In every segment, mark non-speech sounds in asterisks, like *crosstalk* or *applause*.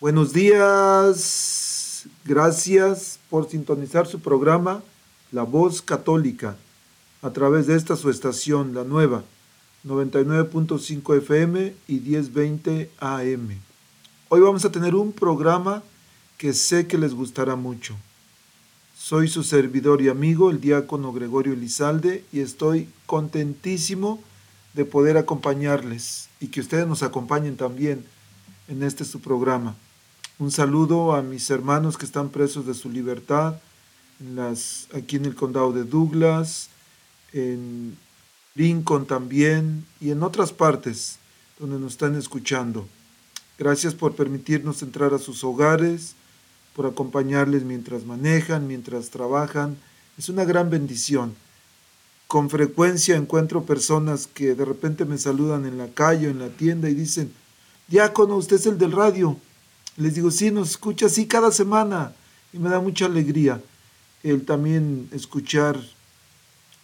Buenos días, gracias por sintonizar su programa La Voz Católica a través de esta su estación, la nueva, 99.5 FM y 1020 AM. Hoy vamos a tener un programa que sé que les gustará mucho. Soy su servidor y amigo, el diácono Gregorio Elizalde, y estoy contentísimo de poder acompañarles y que ustedes nos acompañen también en este su programa. Un saludo a mis hermanos que están presos de su libertad aquí en el condado de Douglas, en Lincoln también y en otras partes donde nos están escuchando. Gracias por permitirnos entrar a sus hogares, por acompañarles mientras manejan, mientras trabajan. Es una gran bendición. Con frecuencia encuentro personas que de repente me saludan en la calle o en la tienda y dicen, Diácono, usted es el del radio. Les digo, sí, nos escucha así cada semana. Y me da mucha alegría el también escuchar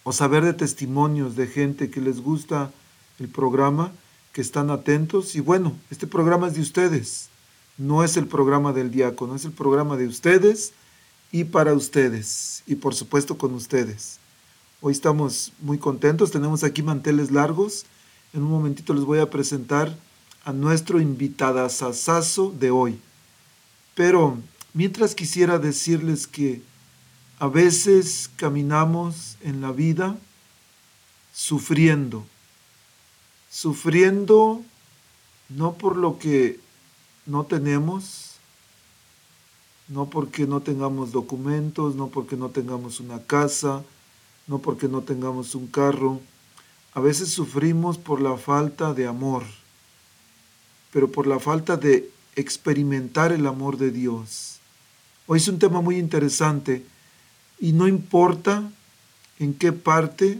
o saber de testimonios de gente que les gusta el programa, que están atentos. Y bueno, este programa es de ustedes, no es el programa del diácono, es el programa de ustedes y para ustedes. Y por supuesto con ustedes. Hoy estamos muy contentos, tenemos aquí manteles largos, en un momentito les voy a presentar a nuestro invitadazazazo de hoy. Pero mientras quisiera decirles que a veces caminamos en la vida sufriendo, sufriendo no por lo que no tenemos, no porque no tengamos documentos, no porque no tengamos una casa, no porque no tengamos un carro. A veces sufrimos por la falta de amor, pero por la falta de experimentar el amor de Dios. Hoy es un tema muy interesante y no importa en qué parte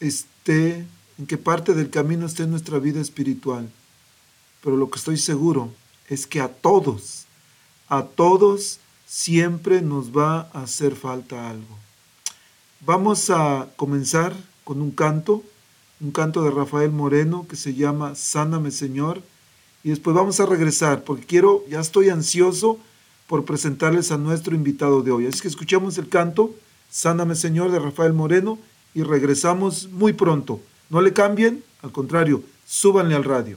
esté, en qué parte del camino esté nuestra vida espiritual, pero lo que estoy seguro es que a todos, a todos siempre nos va a hacer falta algo. Vamos a comenzar con un canto, un canto de Rafael Moreno que se llama Sáname Señor y después vamos a regresar porque quiero, ya estoy ansioso por presentarles a nuestro invitado de hoy. Así que escuchamos el canto Sáname Señor de Rafael Moreno y regresamos muy pronto. No le cambien, al contrario, súbanle al radio.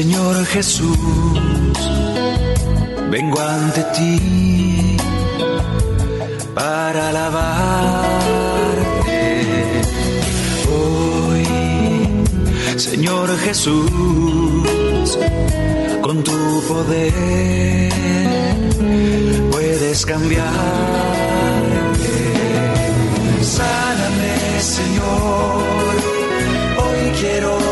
Señor Jesús, vengo ante ti para alabarte. Hoy, Señor Jesús, con tu poder puedes cambiarme. Sáname, Señor, hoy quiero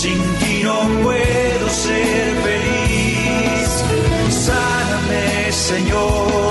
sin ti no puedo ser feliz. Sáname, Señor,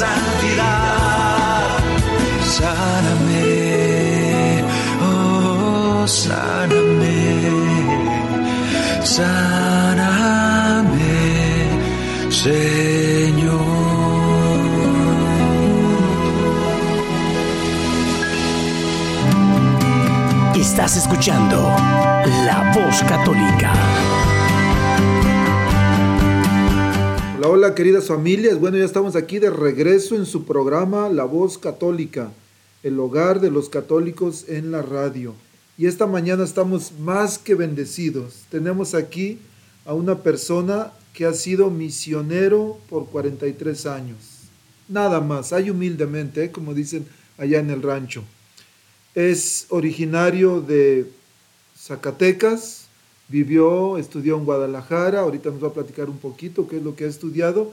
santidad. Sáname, oh, sáname, sáname, Señor. Estás escuchando La Voz Católica. Hola, queridas familias. Bueno, ya estamos aquí de regreso en su programa La Voz Católica, el hogar de los católicos en la radio. Y esta mañana estamos más que bendecidos. Tenemos aquí a una persona que ha sido misionero por 43 años. Nada más, hay humildemente, ¿eh? como dicen allá en el rancho. Es originario de Zacatecas, vivió, estudió en Guadalajara, ahorita nos va a platicar un poquito qué es lo que ha estudiado,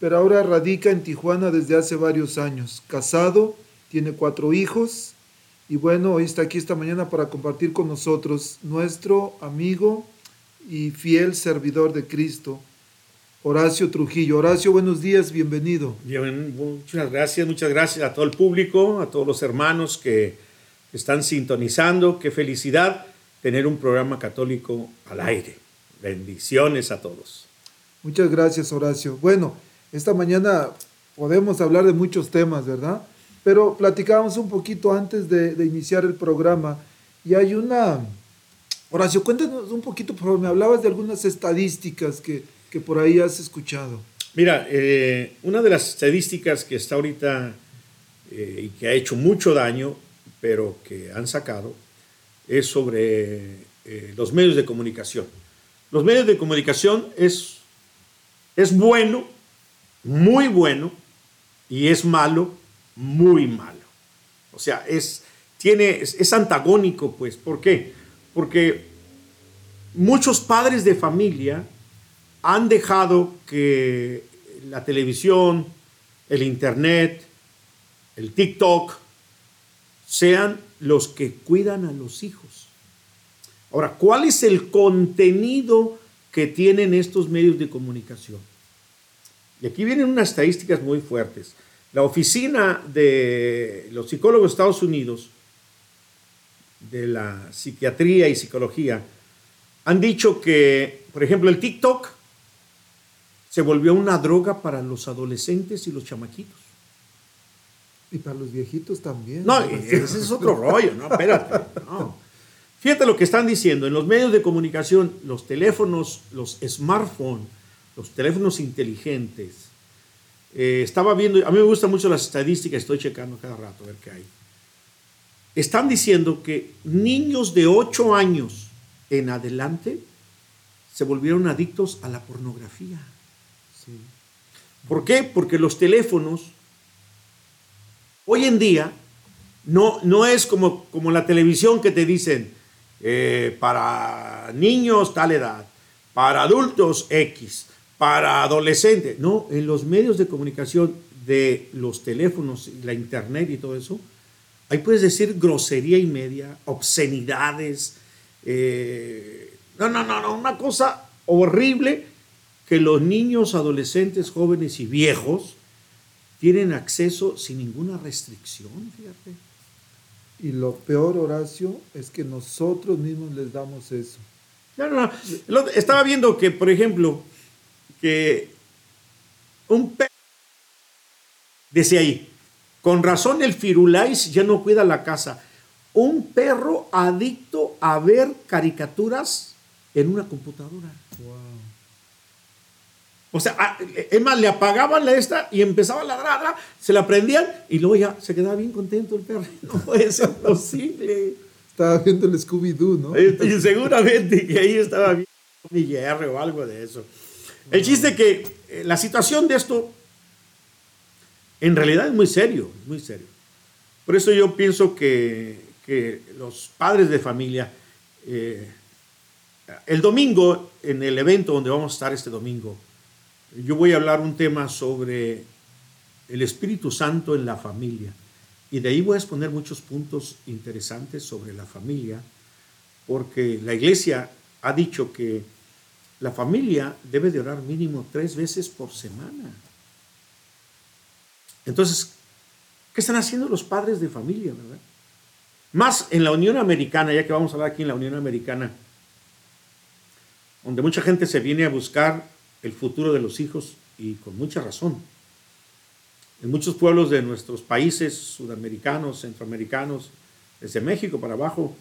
pero ahora radica en Tijuana desde hace varios años, casado, tiene cuatro hijos y bueno, hoy está aquí esta mañana para compartir con nosotros nuestro amigo y fiel servidor de Cristo, Horacio Trujillo. Horacio, buenos días, bienvenido. Bien, muchas gracias, muchas gracias a todo el público, a todos los hermanos que están sintonizando. Qué felicidad tener un programa católico al aire. Bendiciones a todos. Muchas gracias, Horacio. Bueno, esta mañana podemos hablar de muchos temas, ¿verdad? Pero platicábamos un poquito antes de, de iniciar el programa y hay una... Horacio, cuéntanos un poquito, por favor, me hablabas de algunas estadísticas que, que por ahí has escuchado. Mira, eh, una de las estadísticas que está ahorita eh, y que ha hecho mucho daño, pero que han sacado, es sobre eh, los medios de comunicación. Los medios de comunicación es, es bueno, muy bueno, y es malo, muy malo. O sea, es, tiene, es, es antagónico, pues. ¿Por qué? Porque muchos padres de familia han dejado que la televisión, el internet, el TikTok, sean los que cuidan a los hijos. Ahora, ¿cuál es el contenido que tienen estos medios de comunicación? Y aquí vienen unas estadísticas muy fuertes. La oficina de los psicólogos de Estados Unidos, de la psiquiatría y psicología, han dicho que, por ejemplo, el TikTok se volvió una droga para los adolescentes y los chamaquitos. Y para los viejitos también. No, ese es otro rollo, no, espérate. *laughs* no. Fíjate lo que están diciendo. En los medios de comunicación, los teléfonos, los smartphones, los teléfonos inteligentes. eh, estaba viendo, a mí me gustan mucho las estadísticas, estoy checando cada rato a ver qué hay. Están diciendo que niños de 8 años en adelante se volvieron adictos a la pornografía. Sí. ¿Por qué? Porque los teléfonos hoy en día no, no es como, como la televisión que te dicen eh, para niños tal edad, para adultos X, para adolescentes. No, en los medios de comunicación de los teléfonos, la internet y todo eso, ahí puedes decir grosería y media, obscenidades. eh, no, no, no, no, una cosa horrible que los niños, adolescentes, jóvenes y viejos tienen acceso sin ninguna restricción, fíjate. Y lo peor, Horacio, es que nosotros mismos les damos eso. No, no, Estaba viendo que, por ejemplo, que un perro, decía ahí, con razón el Firulais ya no cuida la casa. Un perro adicto a ver caricaturas en una computadora. O sea, a- es más, le apagaban la esta y empezaba a ladrar, ladrar, se la prendían y luego ya se quedaba bien contento el perro. *laughs* No puede ser posible. Estaba viendo el Scooby-Doo, ¿no? Y seguramente que ahí estaba bien mi hierro o algo de eso. El chiste que eh, la situación de esto en realidad es muy serio, es muy serio. Por eso yo pienso que, que los padres de familia, eh, el domingo, en el evento donde vamos a estar este domingo, yo voy a hablar un tema sobre el Espíritu Santo en la familia. Y de ahí voy a exponer muchos puntos interesantes sobre la familia, porque la iglesia ha dicho que la familia debe de orar mínimo tres veces por semana. Entonces, ¿qué están haciendo los padres de familia, verdad? Más en la Unión Americana, ya que vamos a hablar aquí en la Unión Americana, donde mucha gente se viene a buscar el futuro de los hijos y con mucha razón. En muchos pueblos de nuestros países sudamericanos, centroamericanos, desde México para abajo,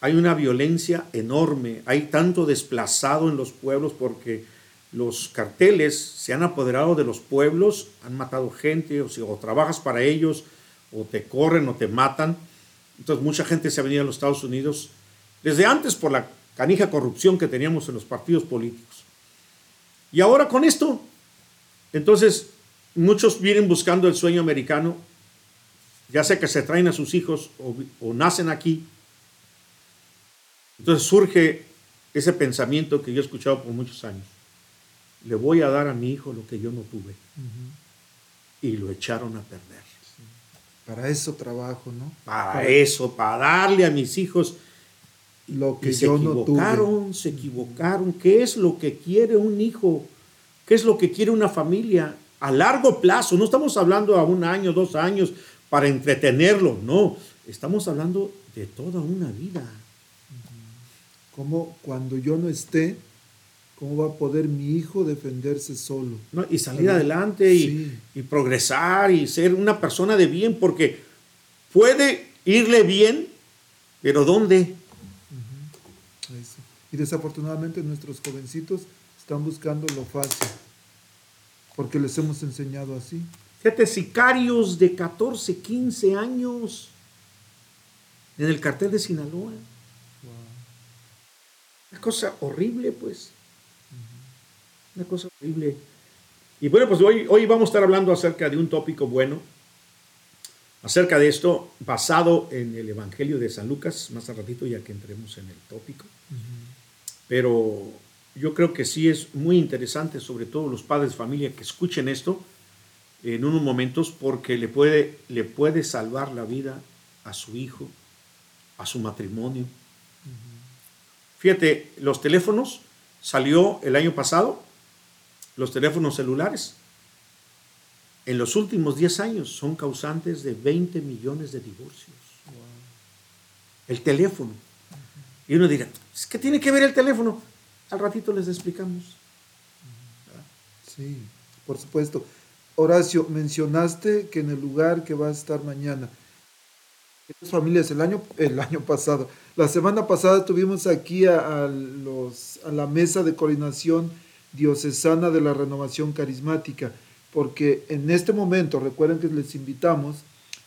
hay una violencia enorme, hay tanto desplazado en los pueblos porque los carteles se han apoderado de los pueblos, han matado gente, o, trabajas para ellos, o te corren o te matan. Entonces mucha gente se ha venido a los Estados Unidos desde antes por la canija corrupción que teníamos en los partidos políticos. Y ahora con esto, entonces muchos vienen buscando el sueño americano, ya sea que se traen a sus hijos o, o nacen aquí. Entonces surge ese pensamiento que yo he escuchado por muchos años. Le voy a dar a mi hijo lo que yo no tuve. Y lo echaron a perder. Para eso trabajo, ¿no? Para eso, para darle a mis hijos. Lo que Y se no equivocaron, se equivocaron. ¿Qué es lo que quiere un hijo? ¿Qué es lo que quiere una familia? A largo plazo, no estamos hablando a un año, dos años para entretenerlo, no. Estamos hablando de toda una vida. ¿Cómo cuando yo no esté, cómo va a poder mi hijo defenderse solo? ¿no? Y salir adelante y, Sí. y progresar y ser una persona de bien, porque puede irle bien, pero ¿dónde? Y desafortunadamente nuestros jovencitos están buscando lo fácil, porque les hemos enseñado así. Fíjate, sicarios de 14, 15 años en el cartel de Sinaloa. Una cosa horrible, pues. Una cosa horrible. Y bueno, pues hoy, hoy vamos a estar hablando acerca de un tópico bueno, acerca de esto, basado en el Evangelio de San Lucas, más al ratito ya que entremos en el tópico. Pero yo creo que sí es muy interesante, sobre todo los padres de familia, que escuchen esto en unos momentos porque le puede, le puede salvar la vida a su hijo, a su matrimonio. Fíjate, los teléfonos salió el año pasado, los teléfonos celulares, en los últimos 10 años son causantes de 20 millones de divorcios. El teléfono. Y uno dirá, ¿qué tiene que ver el teléfono? Al ratito les explicamos. Sí, por supuesto. Horacio, mencionaste que en el lugar que va a estar mañana, estas familias, el año, el año pasado, la semana pasada tuvimos aquí a, a la mesa de coordinación diocesana de la renovación carismática, porque en este momento, recuerden que les invitamos,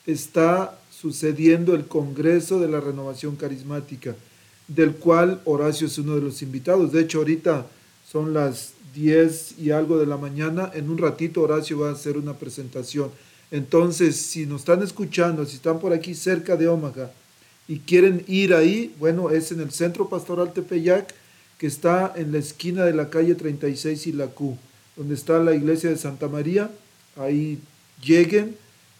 está sucediendo el Congreso de la Renovación Carismática, del cual Horacio es uno de los invitados. De hecho, ahorita son las 10 y algo de la mañana. En un ratito Horacio va a hacer una presentación. Entonces, si nos están escuchando, si están por aquí cerca de Omaha y quieren ir ahí, bueno, es en el Centro Pastoral Tepeyac, que está en la esquina de la calle 36 y la Q, donde está la iglesia de Santa María. Ahí lleguen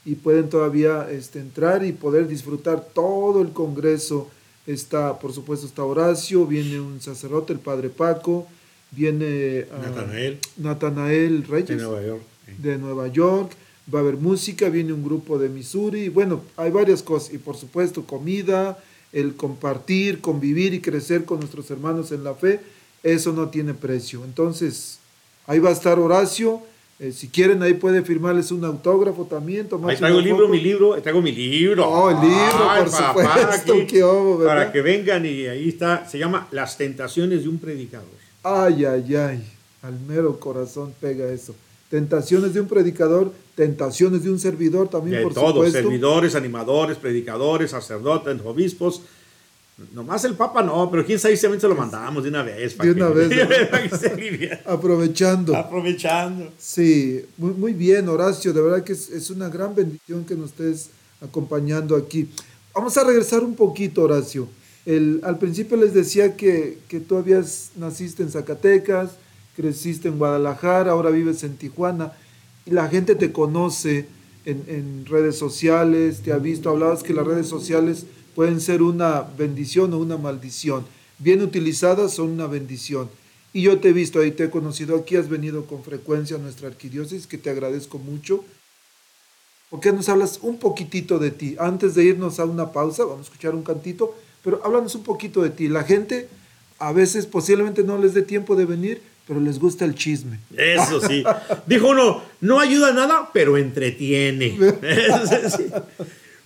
y pueden todavía este, entrar y poder disfrutar todo el congreso. Está, por supuesto, está Horacio, viene un sacerdote, el padre Paco, viene ah, Natanael. Natanael Reyes De Nueva York. de Nueva York, va a haber música, viene un grupo de Missouri, bueno, hay varias cosas, y por supuesto comida, el compartir, convivir y crecer con nuestros hermanos en la fe, eso no tiene precio. Entonces, ahí va a estar Horacio, eh, si quieren ahí puede firmarles un autógrafo también, tomarse Ahí traigo el libro, mi libro, traigo mi libro. Oh, el libro, Ay, por papá, supuesto, qué obo, ¿verdad? Para que vengan y ahí está, se llama Las tentaciones de un predicador. Ay, ay, ay, al mero corazón pega eso. Tentaciones de un predicador, tentaciones de un servidor también, De por todos, supuesto. servidores, animadores, predicadores, sacerdotes, obispos. Nomás el Papa no, pero quién sabe si se lo mandamos de una vez. De una vez, *laughs* que se alivie. Aprovechando. Aprovechando. Sí, muy, muy bien, Horacio. De verdad que es, es una gran bendición que nos estés acompañando aquí. Vamos a regresar un poquito, Horacio. El, al principio les decía que, que tú habías, naciste en Zacatecas, creciste en Guadalajara, ahora vives en Tijuana, y la gente te conoce en, en redes sociales, te ha visto, hablabas que las redes sociales pueden ser una bendición o una maldición. Bien utilizadas son una bendición. Y yo te he visto ahí, te he conocido aquí, has venido con frecuencia a nuestra arquidiócesis, que te agradezco mucho. ¿Por qué nos hablas un poquitito de ti? Antes de irnos a una pausa, vamos a escuchar un cantito, pero háblanos un poquito de ti. La gente a veces posiblemente no les dé tiempo de venir, pero les gusta el chisme. Eso sí. Dijo uno, no ayuda a nada, pero entretiene. *laughs* Eso sí.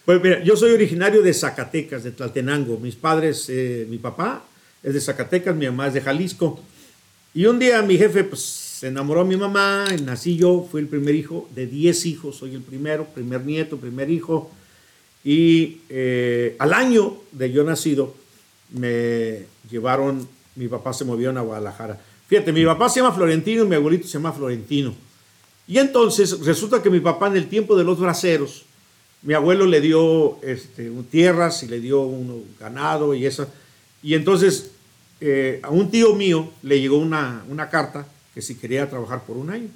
Pues mira, yo soy originario de Zacatecas, de Tlaltenango. Mis padres, eh, mi papá es de Zacatecas, mi mamá es de Jalisco. Y un día mi jefe pues, se enamoró de mi mamá, nací yo, fui el primer hijo de 10 hijos, soy el primero, primer nieto, primer hijo. Y eh, al año de yo nacido, me llevaron, mi papá se movió a Guadalajara. Fíjate, mi papá se llama Florentino y mi abuelito se llama Florentino. Y entonces resulta que mi papá en el tiempo de los braceros, mi abuelo le dio este, tierras y le dio ganado y eso. Y entonces eh, a un tío mío le llegó una, una carta que si quería trabajar por un año.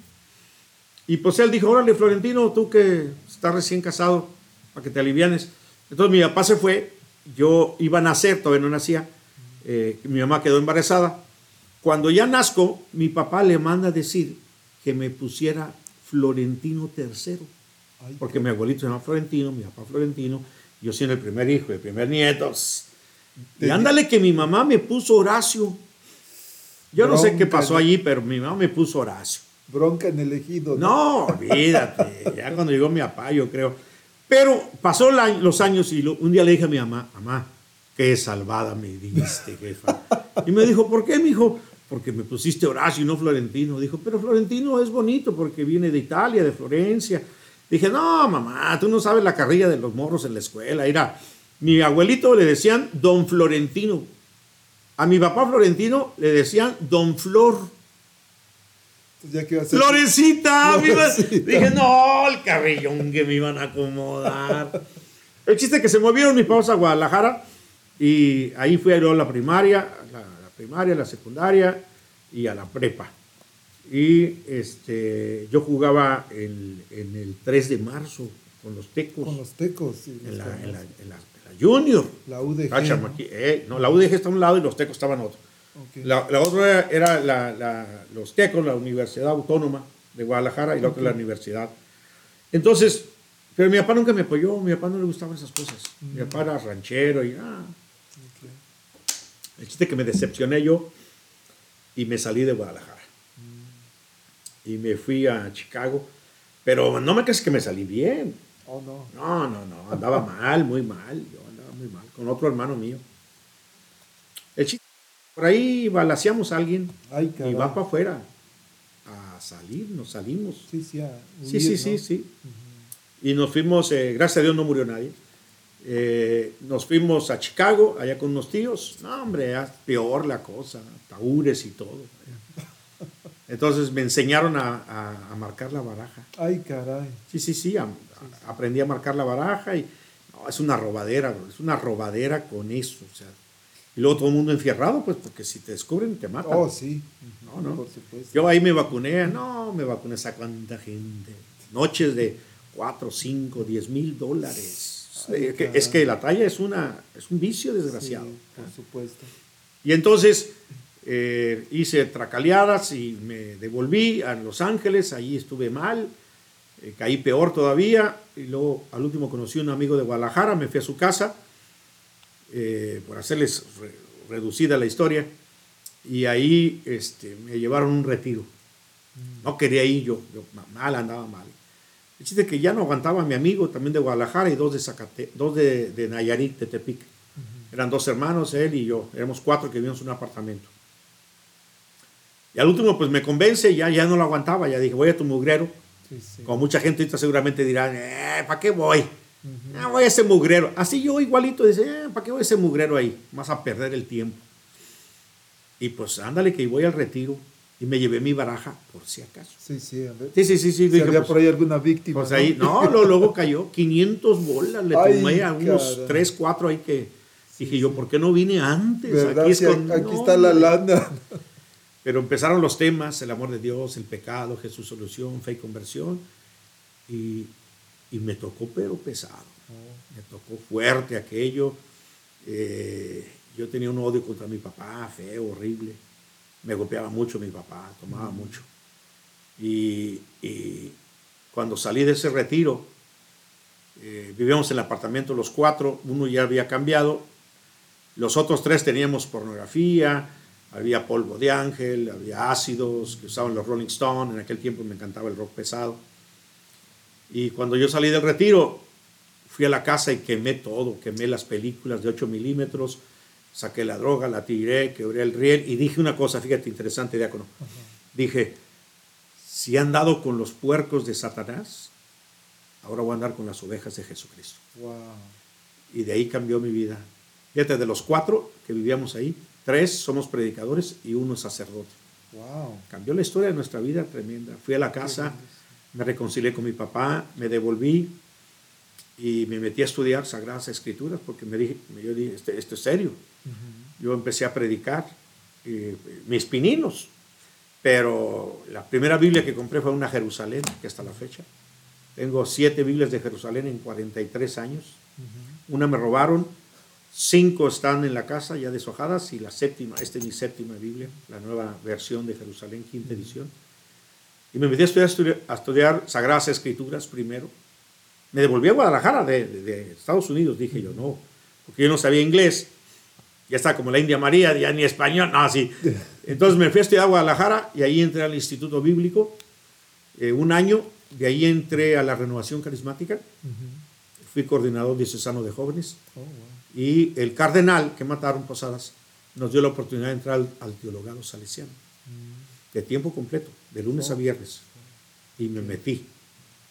Y pues él dijo, órale Florentino, tú que estás recién casado, para que te alivianes. Entonces mi papá se fue, yo iba a nacer, todavía no nacía, eh, mi mamá quedó embarazada. Cuando ya nazco, mi papá le manda a decir que me pusiera Florentino III, porque mi abuelito se llama Florentino, mi papá Florentino, yo siendo el primer hijo, el primer nieto. Y ándale que mi mamá me puso Horacio. Yo no sé qué Bronca, pasó ¿no? allí, pero mi mamá me puso Horacio. Bronca en el ejido. No, olvídate, ya cuando llegó mi papá, yo creo. Pero pasó la- los años y lo- un día le dije a mi mamá, mamá, qué salvada me diste, jefa. Y me dijo, ¿por qué, mijo? Porque me pusiste Horacio y no Florentino. Dijo, pero Florentino es bonito porque viene de Italia, de Florencia. Dije, no, mamá, tú no sabes la carrilla de los morros en la escuela. Era, mi abuelito le decían Don Florentino. A mi papá Florentino le decían Don Flor. Entonces, ya que iba a ser- Florecita, *laughs* iba-. Dije, no, el carrillón que me iban a acomodar. El chiste es que se movieron mis papás a Guadalajara y ahí fui a ir a la primaria, la, la primaria, la secundaria y a la prepa. Y este, yo jugaba en, en el 3 de marzo con los tecos, Con los tecos. sí, en, la, en, la, en la- en la Junior. La UDG. Ah, eh, no, la UDG está a un lado y los tecos estaban otro. Ok. La, la otra era la- la- los TECOS, la Universidad Autónoma de Guadalajara, y la otra la universidad. Entonces, pero mi papá nunca me apoyó, mi papá no le gustaban esas cosas. Mi papá era ranchero y ah. El chiste que me decepcioné yo y me salí de Guadalajara. Y me fui a Chicago. Pero no me crees que me salí bien. Oh, no. No, no, no, andaba mal, muy mal, yo andaba muy mal, con otro hermano mío. El chiste, por ahí balaseamos a alguien Ay, y va para afuera a salir, nos salimos. Sí, sí, a Sí, huir, sí, ¿no? sí, sí. Y nos fuimos, eh, gracias a Dios no murió nadie. Eh, nos fuimos a Chicago, allá con unos tíos. No, hombre, peor la cosa, taúres y todo. Entonces me enseñaron a, a- a marcar la baraja. Ay, caray. Sí, sí, sí, a- aprendí a marcar la baraja y no, es una robadera, bro, es una robadera con eso. O sea, y luego todo el mundo enfierrado, pues, porque si te descubren te matan. Oh, sí. No, no. Por supuesto. Yo ahí me vacuné, no, me vacuné a cuánta gente. Noches de 4, 5, 10 mil dólares. Ay, Eh, que- es que la talla es, una, es un vicio desgraciado. Sí, por supuesto. Y entonces eh, hice tracaleadas y me devolví a Los Ángeles, ahí estuve mal, eh, caí peor todavía, y luego al último conocí a un amigo de Guadalajara, me fui a su casa, eh, por hacerles re- reducida la historia, y ahí este, me llevaron un retiro. No quería ir yo, yo ma- mal andaba mal. El chiste es que ya no aguantaba a mi amigo también de Guadalajara y dos de, Zacate, dos de, de Nayarit, de Tepic. Eran dos hermanos, él y yo. Éramos cuatro que vivíamos en un apartamento. Y al último, pues me convence, ya, ya no lo aguantaba. Ya dije, voy a tu mugrero. Sí, sí. Como mucha gente ahorita seguramente dirá, eh, ¿para qué voy? Ah, voy a ese mugrero. Así yo igualito, dice, eh, ¿para qué voy a ese mugrero ahí? Vas a perder el tiempo. Y pues ándale que voy al retiro y me llevé mi baraja por si acaso. Sí, sí, a ver. Sí, sí, sí, sí. Si dije, había pues, por ahí alguna víctima. pues ahí, no, lo- luego cayó 500 bolas, le Ay, tomé a unos caray. 3, 4 ahí que dije yo, ¿por qué no vine antes? Aquí, es Sí, con- aquí no, está la lana. *laughs* Pero empezaron los temas, el amor de Dios, el pecado, Jesús solución, fe y conversión. Y, y me tocó, pero pesado. Me tocó fuerte aquello. Eh, yo tenía un odio contra mi papá, feo, horrible. Me golpeaba mucho mi papá, tomaba mucho. Y, y cuando salí de ese retiro, eh, vivíamos en el apartamento los cuatro, uno ya había cambiado, los otros tres teníamos pornografía, había polvo de ángel, había ácidos que usaban los Rolling Stones, en aquel tiempo me encantaba el rock pesado. Y cuando yo salí del retiro, fui a la casa y quemé todo, quemé las películas de 8 milímetros, saqué la droga, la tiré, quebré el riel y dije una cosa, fíjate, interesante, diácono. Dije, si han dado con los puercos de Satanás, ahora voy a andar con las ovejas de Jesucristo. Wow. Y de ahí cambió mi vida. Fíjate, de los cuatro que vivíamos ahí, tres somos predicadores y uno es sacerdote. Wow. Cambió la historia de nuestra vida tremenda. Fui a la casa, me reconcilié con mi papá, me devolví y me metí a estudiar Sagradas Escrituras porque me dije, yo dije, "Este- esto es serio. Yo empecé a predicar eh, mis pininos, pero la primera Biblia que compré fue una Jerusalén, que hasta la fecha. Tengo siete Biblias de Jerusalén en 43 años. Una me robaron, cinco están en la casa ya deshojadas y la séptima, esta es mi séptima Biblia, la nueva versión de Jerusalén, quinta edición. Y me metí a estudiar, a estudiar Sagradas Escrituras primero. Me devolví a Guadalajara de, de- de Estados Unidos, dije yo, no, porque yo no sabía inglés. Ya está como la India María, ya ni español, no, así. *laughs* Entonces me fui a estudiar a Guadalajara y ahí entré al Instituto Bíblico eh, un año, de ahí entré a la Renovación Carismática, fui coordinador diocesano de jóvenes Oh, wow. y el cardenal que mataron Posadas nos dio la oportunidad de entrar al, al teologado salesiano de tiempo completo, de lunes a viernes. Y me metí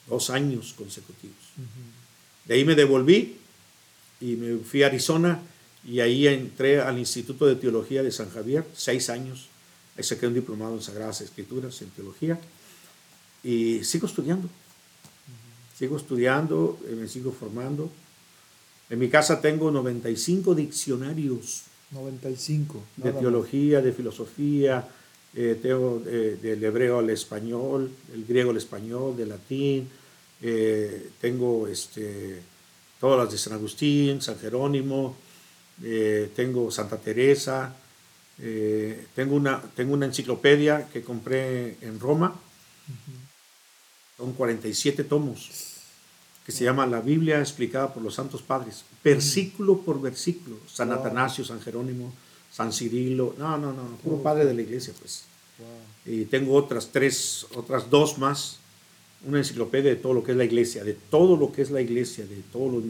dos años consecutivos. De ahí me devolví y me fui a Arizona y ahí entré al Instituto de Teología de San Javier, seis años. Ahí saqué un diplomado en Sagradas Escrituras, en teología. Y sigo estudiando. Sigo estudiando, eh, me sigo formando. En mi casa tengo 95 diccionarios 95. de más. teología, de filosofía, eh, tengo eh, del hebreo al español, del griego al español, del latín, eh, tengo este, todas las de San Agustín, San Jerónimo, tengo Santa Teresa, tengo, una, tengo una enciclopedia que compré en Roma, son 47 tomos, que se llama La Biblia explicada por los Santos Padres, versículo por versículo, San Wow. Atanasio, San Jerónimo, San Cirilo, no, no, no, puro padre de la iglesia, pues. Y tengo otras tres, otras dos más, una enciclopedia de todo lo que es la iglesia, de todo lo que es la iglesia, de todos los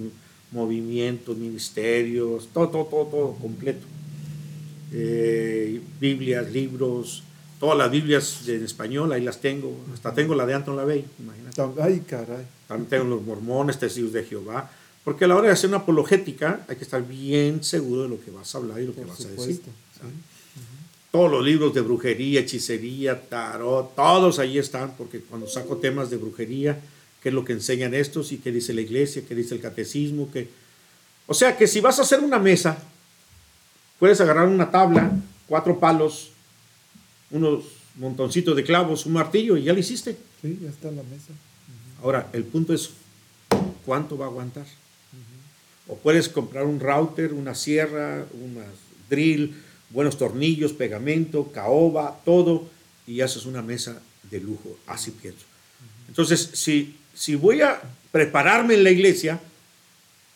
movimientos, ministerios, todo, todo, todo, todo completo. Eh, Biblias, libros, todas las Biblias en español, ahí las tengo, hasta tengo la de Anton LaVey, imagínate. Ay, caray. También tengo los mormones, testigos de Jehová, porque a la hora de hacer una apologética hay que estar bien seguro de lo que vas a hablar y lo que vas a decir. sí. Todos los libros de brujería, hechicería, tarot, todos ahí están, porque cuando saco temas de brujería, qué es lo que enseñan estos y qué dice la iglesia, qué dice el catecismo, que... O sea que si vas a hacer una mesa, puedes agarrar una tabla, cuatro palos, unos montoncitos de clavos, un martillo y ya lo hiciste. Sí, ya está en la mesa. Ahora, el punto es, ¿cuánto va a aguantar? O puedes comprar un router, una sierra, una drill, buenos tornillos, pegamento, caoba, todo, y haces una mesa de lujo. Así pienso. Entonces, si, si voy a prepararme en la iglesia,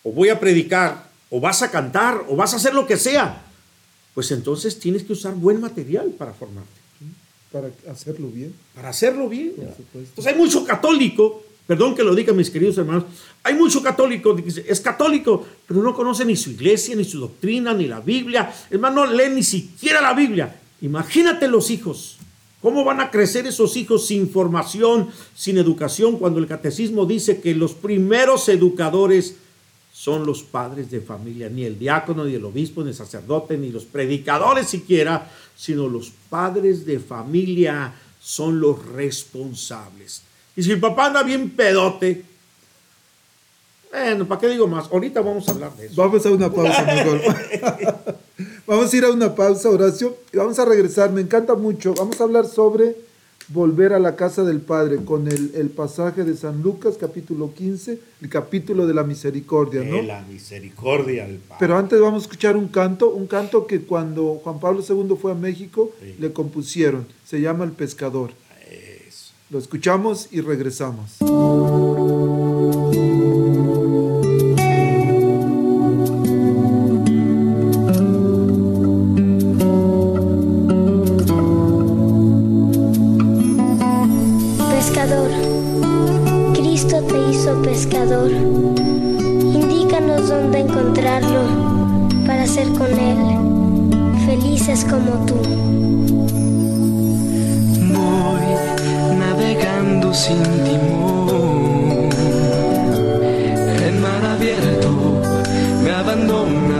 o voy a predicar, o vas a cantar, o vas a hacer lo que sea, pues entonces tienes que usar buen material para formarte Para hacerlo bien. para hacerlo bien. Por supuesto. Entonces hay mucho católico, perdón que lo diga mis queridos hermanos, hay mucho católico es católico, pero no conoce ni su iglesia, ni su doctrina, ni la Biblia. Hermano, no lee ni siquiera la Biblia. Imagínate los hijos. ¿Cómo van a crecer esos hijos sin formación, sin educación, cuando el catecismo dice que los primeros educadores son los padres de familia, ni el diácono, ni el obispo, ni el sacerdote, ni los predicadores siquiera, sino los padres de familia son los responsables. Y si el papá anda bien pedote, bueno, ¿para qué digo más? Ahorita vamos a hablar de eso. Vamos a una pausa, mejor. *laughs* vamos a ir a una pausa, Horacio, y vamos a regresar. Me encanta mucho. Vamos a hablar sobre volver a la casa del Padre con el, el pasaje de San Lucas, capítulo 15, el capítulo de la misericordia, ¿no? De la misericordia del Padre. Pero antes vamos a escuchar un canto, un canto que cuando Juan Pablo II fue a México Sí. le compusieron. Se llama El Pescador. Eso. Lo escuchamos y regresamos. Cristo te hizo pescador. Indícanos dónde encontrarlo para ser con Él felices como tú. Voy navegando sin timón. En mar abierto me abandona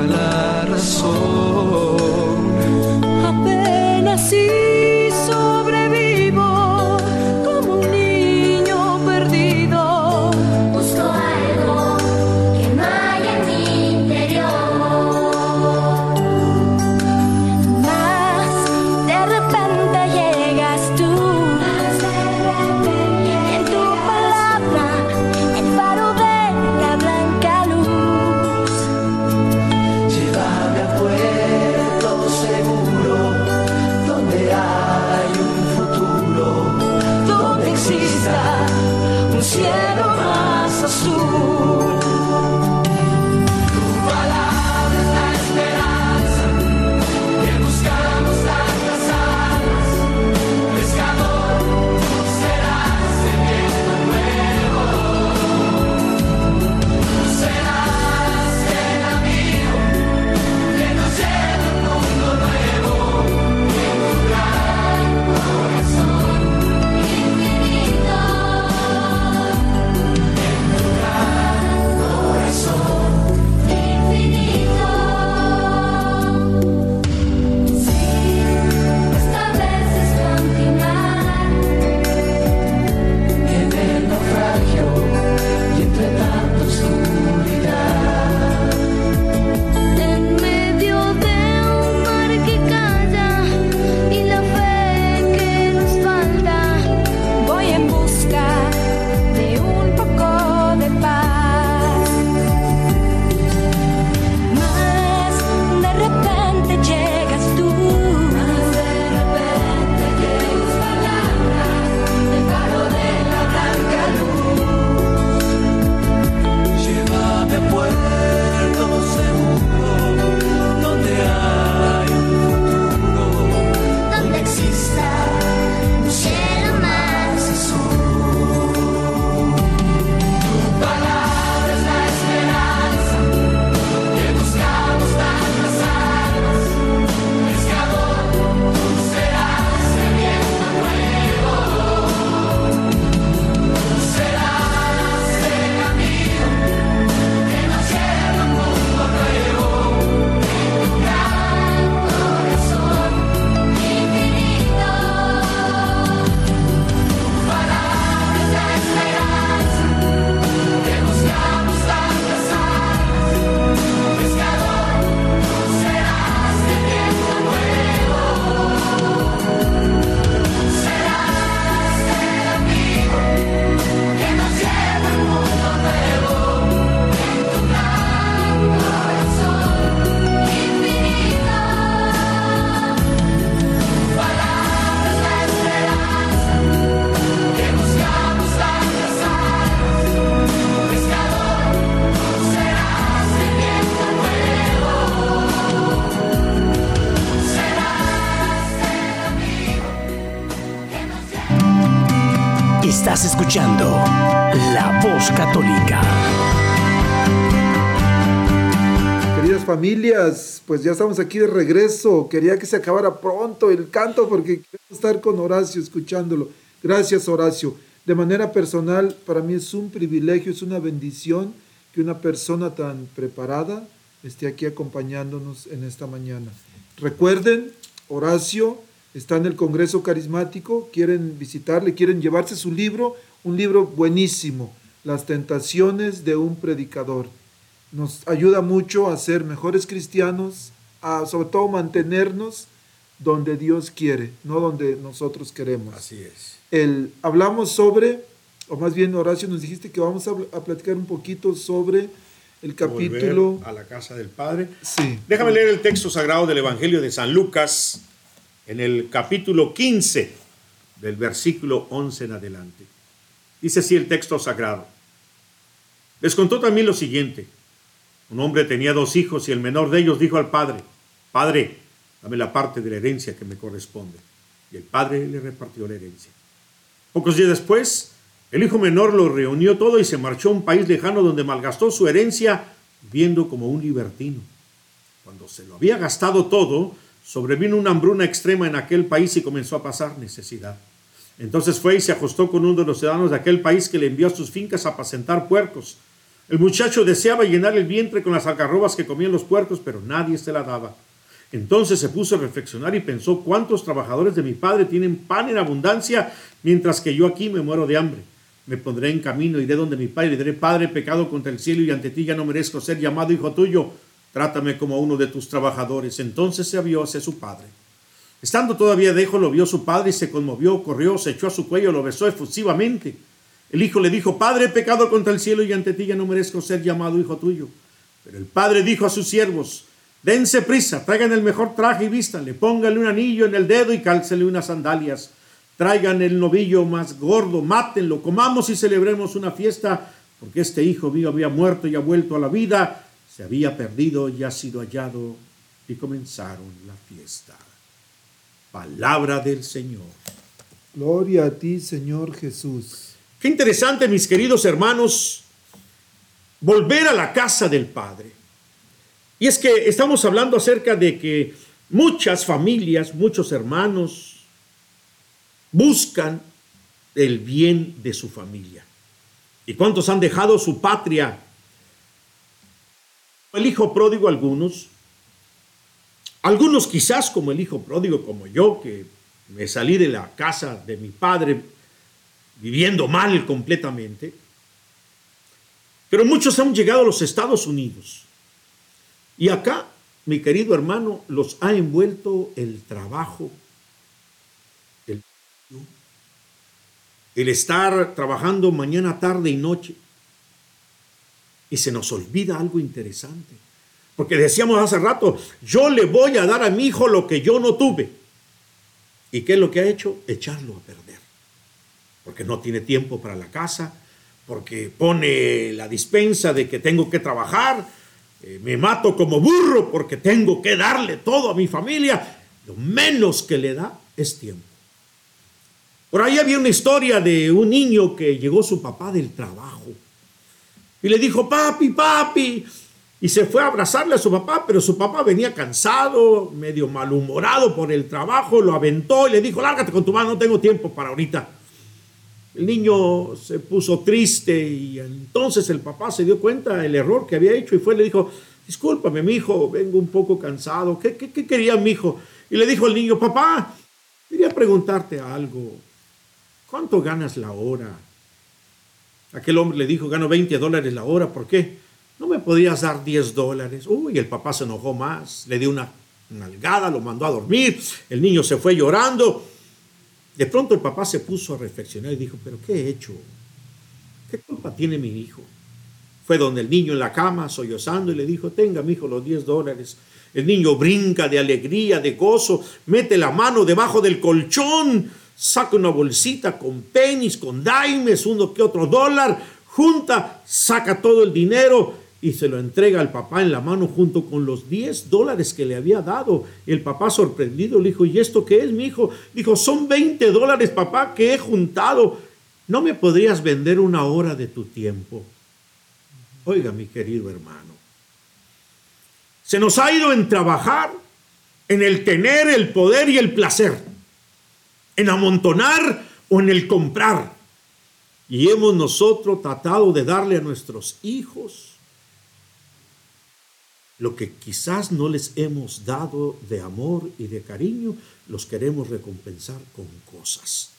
Estás escuchando La Voz Católica. Queridas familias, pues ya estamos aquí de regreso. Quería que se acabara pronto el canto porque quiero estar con Horacio escuchándolo. Gracias Horacio. De manera personal, para mí es un privilegio, es una bendición que una persona tan preparada esté aquí acompañándonos en esta mañana. Recuerden, Horacio está en el Congreso Carismático, quieren visitarle, quieren llevarse su libro, un libro buenísimo, Las tentaciones de un predicador nos ayuda mucho a ser mejores cristianos, a sobre todo mantenernos donde Dios quiere, no donde nosotros queremos. Así es. El, hablamos sobre, o más bien Horacio nos dijiste que vamos a, a platicar un poquito sobre el capítulo... Volver a la casa del Padre. Sí. Déjame leer el texto sagrado del Evangelio de San Lucas en el capítulo 15 del versículo 11 en adelante. Dice así el texto sagrado. Les contó también lo siguiente. Un hombre tenía dos hijos y el menor de ellos dijo al padre, Padre, dame la parte de la herencia que me corresponde. Y el padre le repartió la herencia. Pocos días después, el hijo menor lo reunió todo y se marchó a un país lejano donde malgastó su herencia viendo como un libertino. Cuando se lo había gastado todo, sobrevino una hambruna extrema en aquel país y comenzó a pasar necesidad. Entonces fue y se ajustó con uno de los ciudadanos de aquel país que le envió a sus fincas a apacentar puercos. El muchacho deseaba llenar el vientre con las algarrobas que comían los puercos, pero nadie se la daba. Entonces se puso a reflexionar y pensó, ¿cuántos trabajadores de mi padre tienen pan en abundancia, mientras que yo aquí me muero de hambre? Me pondré en camino, iré donde mi padre y diré, Padre, pecado contra el cielo y ante ti ya no merezco ser llamado hijo tuyo. Trátame como uno de tus trabajadores. Entonces se avió hacia su padre. Estando todavía lejos, lo vio su padre y se conmovió, corrió, se echó a su cuello, lo besó efusivamente. El hijo le dijo, Padre, he pecado contra el cielo y ante ti ya no merezco ser llamado hijo tuyo. Pero el padre dijo a sus siervos, dense prisa, traigan el mejor traje y vístanle, pónganle un anillo en el dedo y cálcele unas sandalias. Traigan el novillo más gordo, mátenlo, comamos y celebremos una fiesta, porque este hijo mío había muerto y ha vuelto a la vida, se había perdido y ha sido hallado, y comenzaron la fiesta. Palabra del Señor. Gloria a ti, Señor Jesús. Qué interesante, mis queridos hermanos, volver a la casa del Padre. Y es que estamos hablando acerca de que muchas familias, muchos hermanos buscan el bien de su familia. ¿Y cuántos han dejado su patria? El hijo pródigo algunos, algunos quizás como el hijo pródigo como yo, que me salí de la casa de mi padre viviendo mal completamente. Pero muchos han llegado a los Estados Unidos. Y acá, mi querido hermano, los ha envuelto el trabajo, el, el estar trabajando mañana, tarde y noche. Y se nos olvida algo interesante. Porque decíamos hace rato, yo le voy a dar a mi hijo lo que yo no tuve. ¿Y qué es lo que ha hecho? Echarlo a perder porque no tiene tiempo para la casa, porque pone la dispensa de que tengo que trabajar, eh, me mato como burro porque tengo que darle todo a mi familia, lo menos que le da es tiempo. Por ahí había una historia de un niño que llegó su papá del trabajo y le dijo, papi, papi, y se fue a abrazarle a su papá, pero su papá venía cansado, medio malhumorado por el trabajo, lo aventó y le dijo, lárgate con tu mano, no tengo tiempo para ahorita. El niño se puso triste y entonces el papá se dio cuenta del error que había hecho y fue y le dijo, discúlpame, mi hijo, vengo un poco cansado. ¿Qué, qué, qué quería mi hijo? Y le dijo el niño, papá, quería preguntarte algo. ¿Cuánto ganas la hora? Aquel hombre le dijo, gano 20 dólares la hora. ¿Por qué? ¿No me podías dar 10 dólares? Uy, el papá se enojó más, le dio una nalgada, lo mandó a dormir. El niño se fue llorando. De pronto el papá se puso a reflexionar y dijo, pero ¿qué he hecho? ¿Qué culpa tiene mi hijo? Fue donde el niño en la cama, sollozando, y le dijo, tenga mi hijo los 10 dólares. El niño brinca de alegría, de gozo, mete la mano debajo del colchón, saca una bolsita con pennies, con dimes, uno que otro dólar, junta, saca todo el dinero y se lo entrega al papá en la mano junto con los 10 dólares que le había dado. El papá sorprendido le dijo, ¿y esto qué es, mi hijo? Dijo, son 20 dólares, papá, que he juntado. ¿no me podrías vender una hora de tu tiempo? Oiga, mi querido hermano, se nos ha ido en trabajar, en el tener el poder y el placer, en amontonar o en el comprar. Y hemos nosotros tratado de darle a nuestros hijos lo que quizás no les hemos dado de amor y de cariño, los queremos recompensar con cosas.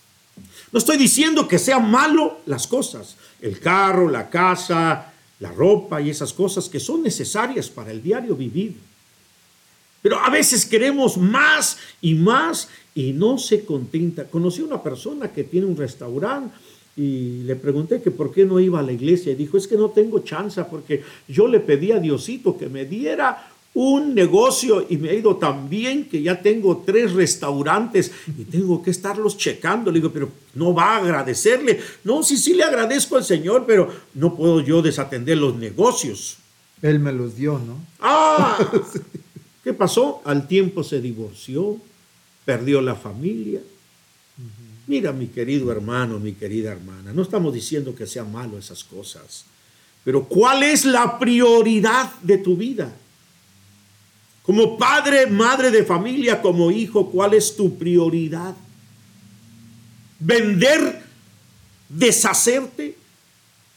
No estoy diciendo que sean malo las cosas, el carro, la casa, la ropa y esas cosas que son necesarias para el diario vivir. Pero a veces queremos más y más y no se contenta. Conocí a una persona que tiene un restaurante y le pregunté que por qué no iba a la iglesia y dijo, es que no tengo chance porque yo le pedí a Diosito que me diera un negocio y me ha ido tan bien que ya tengo tres restaurantes y tengo que estarlos checando. Le digo, pero no va a agradecerle. No, sí, sí le agradezco al Señor, pero no puedo yo desatender los negocios. Él me los dio, ¿no? ¡Ah! *laughs* ¿Qué pasó? Al tiempo se divorció, perdió la familia. Mira, mi querido hermano, mi querida hermana, no estamos diciendo que sea malo esas cosas, pero ¿cuál es la prioridad de tu vida? Como padre, madre de familia, como hijo, ¿cuál es tu prioridad? ¿Vender, deshacerte,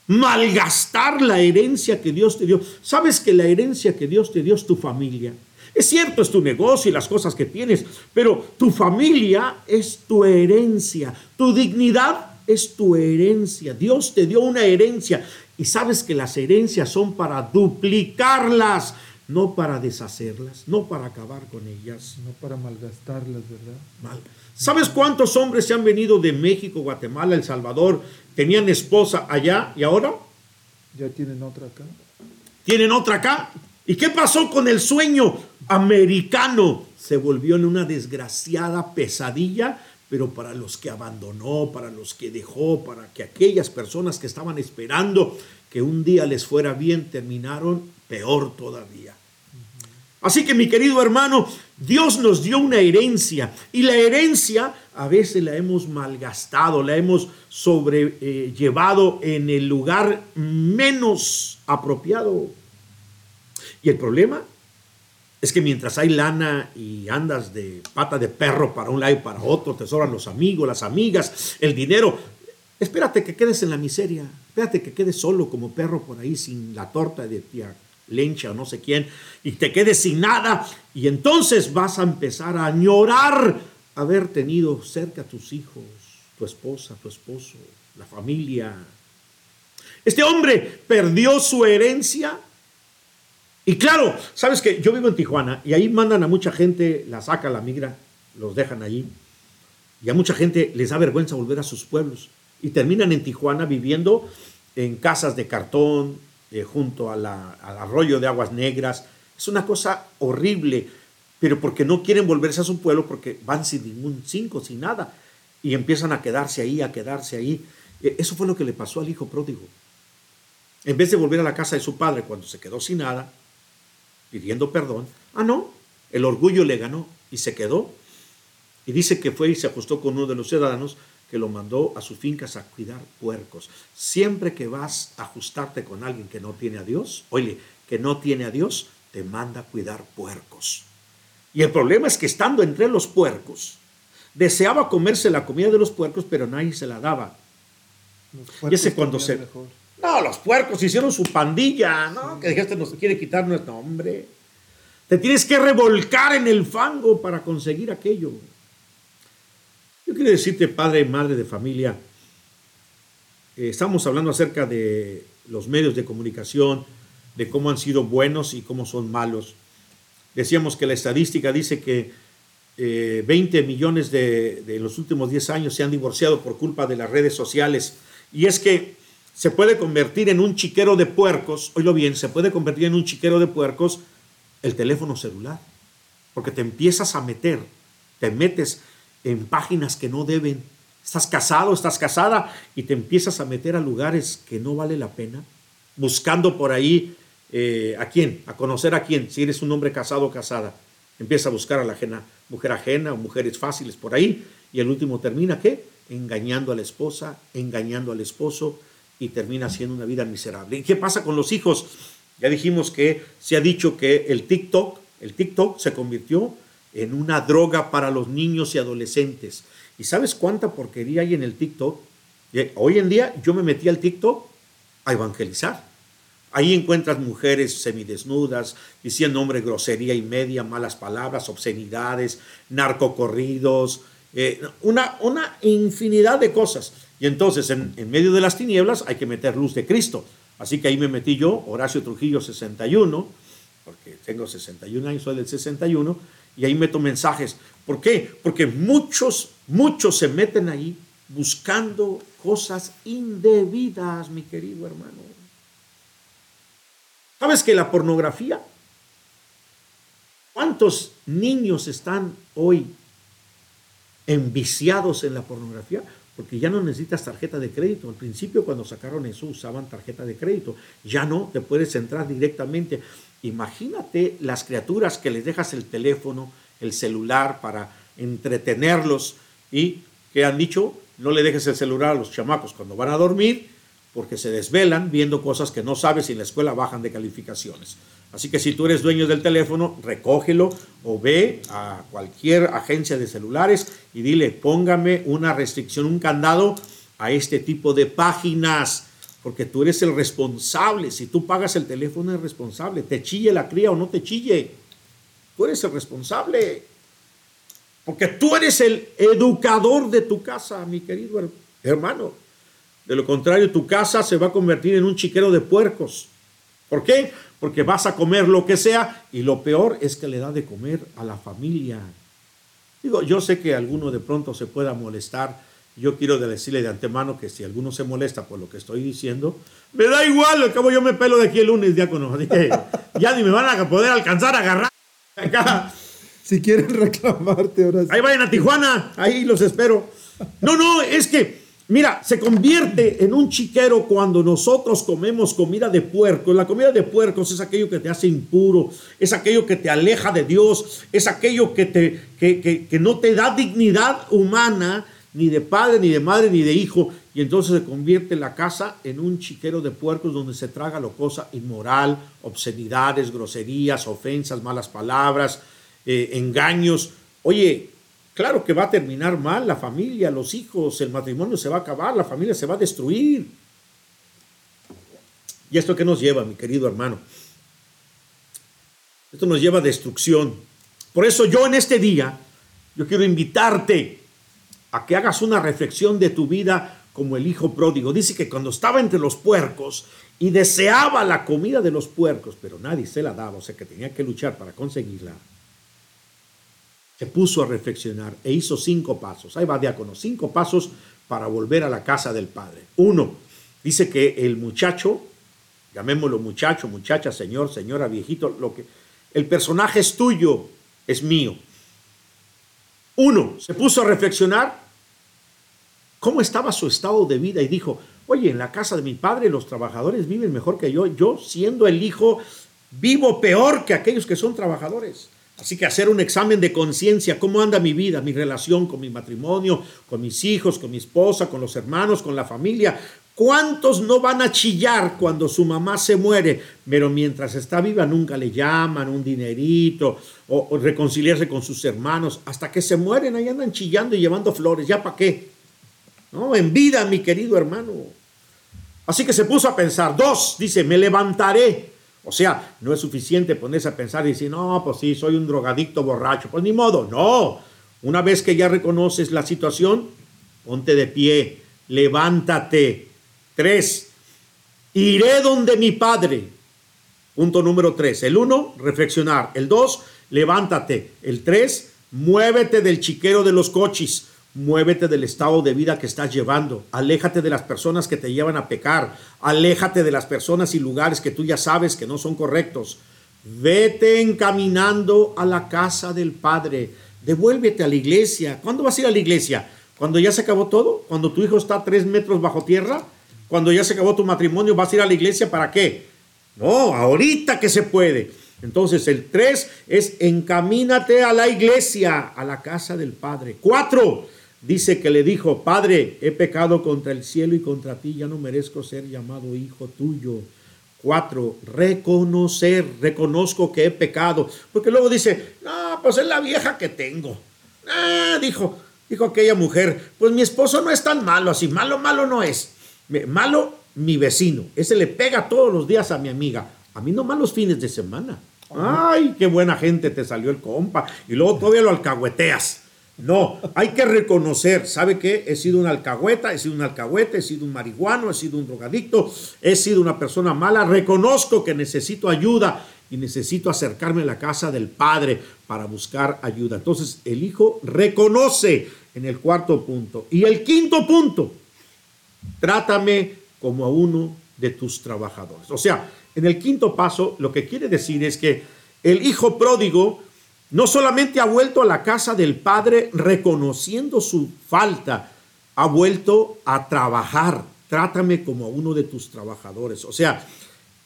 malgastar la herencia que Dios te dio? ¿Sabes que la herencia que Dios te dio es tu familia? Es cierto, es tu negocio y las cosas que tienes, pero tu familia es tu herencia, tu dignidad es tu herencia. Dios te dio una herencia y sabes que las herencias son para duplicarlas, no para deshacerlas, no para acabar con ellas. No para malgastarlas, ¿verdad? Mal. ¿Sabes cuántos hombres se han venido de México, Guatemala, El Salvador, tenían esposa allá y ahora Ya tienen otra acá. tienen otra acá? ¿Y qué pasó con el sueño americano? Se volvió en una desgraciada pesadilla, pero para los que abandonó, para los que dejó, para que aquellas personas que estaban esperando que un día les fuera bien, terminaron peor todavía. Así que mi querido hermano, Dios nos dio una herencia y la herencia a veces la hemos malgastado, la hemos sobrellevado en el lugar menos apropiado. Y el problema es que mientras hay lana y andas de pata de perro para un lado y para otro, te sobran los amigos, las amigas, el dinero, espérate que quedes en la miseria, espérate que quedes solo como perro por ahí sin la torta de tía Lencha o no sé quién, y te quedes sin nada, y entonces vas a empezar a añorar haber tenido cerca a tus hijos, tu esposa, tu esposo, la familia. Este hombre perdió su herencia y claro, sabes que yo vivo en Tijuana y ahí mandan a mucha gente, la saca, la migra, los dejan allí. Y a mucha gente les da vergüenza volver a sus pueblos. Y terminan en Tijuana viviendo en casas de cartón, eh, junto al arroyo de aguas negras. Es una cosa horrible, pero porque no quieren volverse a su pueblo, porque van sin ningún cinco, sin nada. Y empiezan a quedarse ahí, a quedarse ahí. Eh, Eso fue lo que le pasó al hijo pródigo. En vez de volver a la casa de su padre cuando se quedó sin nada, pidiendo perdón. Ah, no, el orgullo le ganó y se quedó. Y dice que fue y se ajustó con uno de los ciudadanos que lo mandó a sus fincas a cuidar puercos. Siempre que vas a ajustarte con alguien que no tiene a Dios, oye, que no tiene a Dios, te manda a cuidar puercos. Y el problema es que estando entre los puercos, deseaba comerse la comida de los puercos, pero nadie se la daba. Los Y ese cuando se- mejor. No, los puercos hicieron su pandilla, ¿no? Que dijiste, nos quiere quitar nuestro nombre. Te tienes que revolcar en el fango para conseguir aquello. Yo quiero decirte, padre y madre de familia, eh, estamos hablando acerca de los medios de comunicación, de cómo han sido buenos y cómo son malos. Decíamos que la estadística dice que eh, 20 millones de, de los últimos 10 años se han divorciado por culpa de las redes sociales. Y es que se puede convertir en un chiquero de puercos, oílo bien, se puede convertir en un chiquero de puercos el teléfono celular. Porque te empiezas a meter, te metes en páginas que no deben. Estás casado, estás casada y te empiezas a meter a lugares que no vale la pena, buscando por ahí eh, a quién, a conocer a quién, si eres un hombre casado o casada. Empieza a buscar a la ajena, mujer ajena o mujeres fáciles por ahí y el último termina, ¿qué? engañando a la esposa, engañando al esposo y termina siendo una vida miserable. ¿Y qué pasa con los hijos? Ya dijimos que se ha dicho que el TikTok, el TikTok se convirtió en una droga para los niños y adolescentes. ¿Y sabes cuánta porquería hay en el TikTok? Eh, Hoy en día yo me metí al TikTok a evangelizar. Ahí encuentras mujeres semidesnudas, diciendo hombre grosería y media, malas palabras, obscenidades, narcocorridos, eh, una, una infinidad de cosas. Y entonces en, medio de las tinieblas hay que meter luz de Cristo. Así que ahí me metí yo, Horacio Trujillo 61, porque tengo 61 años, soy del 61, y ahí meto mensajes. ¿Por qué? Porque muchos, muchos se meten ahí buscando cosas indebidas, mi querido hermano. ¿Sabes que la pornografía? ¿Cuántos niños están hoy enviciados en la pornografía? Porque ya no necesitas tarjeta de crédito. Al principio cuando sacaron eso usaban tarjeta de crédito. Ya no, te puedes entrar directamente. Imagínate las criaturas que les dejas el teléfono, el celular para entretenerlos y que han dicho, no le dejes el celular a los chamacos cuando van a dormir porque se desvelan viendo cosas que no sabes y en la escuela bajan de calificaciones. Así que si tú eres dueño del teléfono, recógelo o ve a cualquier agencia de celulares y dile, póngame una restricción, un candado a este tipo de páginas, porque tú eres el responsable. Si tú pagas el teléfono, eres responsable. Te chille la cría o no te chille. Tú eres el responsable. Porque tú eres el educador de tu casa, mi querido her- hermano. De lo contrario, tu casa se va a convertir en un chiquero de puercos. ¿Por qué? Porque vas a comer lo que sea y lo peor es que le da de comer a la familia. Digo, yo sé que alguno de pronto se pueda molestar. Yo quiero decirle de antemano que si alguno se molesta por lo que estoy diciendo, me da igual, al cabo yo me pelo de aquí el lunes, diácono. Ya ni me van a poder alcanzar a agarrar. Acá. Si quieren reclamarte ahora sí. Ahí vayan a Tijuana, ahí los espero. No, no, es que, mira, se convierte en un chiquero cuando nosotros comemos comida de puerco. La comida de puercos es aquello que te hace impuro, es aquello que te aleja de Dios, es aquello que, te, que, que- que no te da dignidad humana, ni de padre, ni de madre, ni de hijo. Y entonces se convierte la casa en un chiquero de puercos donde se traga lo cosa inmoral, obscenidades, groserías, ofensas, malas palabras, eh, engaños. Oye, claro que va a terminar mal la familia, los hijos, el matrimonio se va a acabar, la familia se va a destruir. ¿Y esto qué nos lleva, mi querido hermano? Esto nos lleva a destrucción. Por eso yo en este día, yo quiero invitarte a que hagas una reflexión de tu vida como el hijo pródigo. Dice que cuando estaba entre los puercos y deseaba la comida de los puercos, pero nadie se la daba, o sea que tenía que luchar para conseguirla, se puso a reflexionar e hizo cinco pasos. Ahí va, diácono, cinco pasos para volver a la casa del Padre. Uno, dice que el muchacho, llamémoslo muchacho, muchacha, señor, señora, viejito, lo que el personaje es tuyo, es mío. Uno, se puso a reflexionar cómo estaba su estado de vida y dijo, oye, en la casa de mi padre los trabajadores viven mejor que yo, yo siendo el hijo vivo peor que aquellos que son trabajadores. Así que hacer un examen de conciencia, cómo anda mi vida, mi relación con mi matrimonio, con mis hijos, con mi esposa, con los hermanos, con la familia. ¿Cuántos no van a chillar cuando su mamá se muere? Pero mientras está viva nunca le llaman un dinerito o, reconciliarse con sus hermanos. Hasta que se mueren, ahí andan chillando y llevando flores. ¿Ya para qué? No, en vida, mi querido hermano. Así que se puso a pensar. Dos, dice, me levantaré. O sea, no es suficiente ponerse a pensar y decir, no, pues sí, soy un drogadicto borracho. Pues ni modo, no. Una vez que ya reconoces la situación, ponte de pie, levántate. Tres, iré donde mi padre. Punto número tres. El uno, reflexionar. El dos, levántate. El tres, muévete del chiquero de los coches. Muévete del estado de vida que estás llevando. Aléjate de las personas que te llevan a pecar. Aléjate de las personas y lugares que tú ya sabes que no son correctos. Vete encaminando a la casa del Padre. Devuélvete a la iglesia. ¿Cuándo vas a ir a la iglesia? ¿Cuando ya se acabó todo? ¿Cuando tu hijo está tres metros bajo tierra? ¿Cuando ya se acabó tu matrimonio? ¿Vas a ir a la iglesia para qué? No, ahorita que se puede. Entonces el tres es encamínate a la iglesia, a la casa del Padre. Cuatro, dice que le dijo, Padre, he pecado contra el cielo y contra ti, ya no merezco ser llamado hijo tuyo. Cuatro, reconocer, reconozco que he pecado. Porque luego dice, no, pues es la vieja que tengo. Ah, dijo, dijo aquella mujer, pues mi esposo no es tan malo, así malo, malo no es. Malo mi vecino, ese le pega todos los días a mi amiga. A mí no malos fines de semana. Ay, qué buena gente te salió el compa. Y luego todavía lo alcahueteas. No, hay que reconocer, ¿sabe qué? He sido un alcahueta, he sido un alcahuete, he sido un marihuano, he sido un drogadicto, he sido una persona mala. Reconozco que necesito ayuda y necesito acercarme a la casa del Padre para buscar ayuda. Entonces, el Hijo reconoce en el cuarto punto. Y el quinto punto, trátame como a uno de tus trabajadores. O sea, en el quinto paso, lo que quiere decir es que el hijo pródigo no solamente ha vuelto a la casa del padre reconociendo su falta, ha vuelto a trabajar. Trátame como a uno de tus trabajadores. O sea,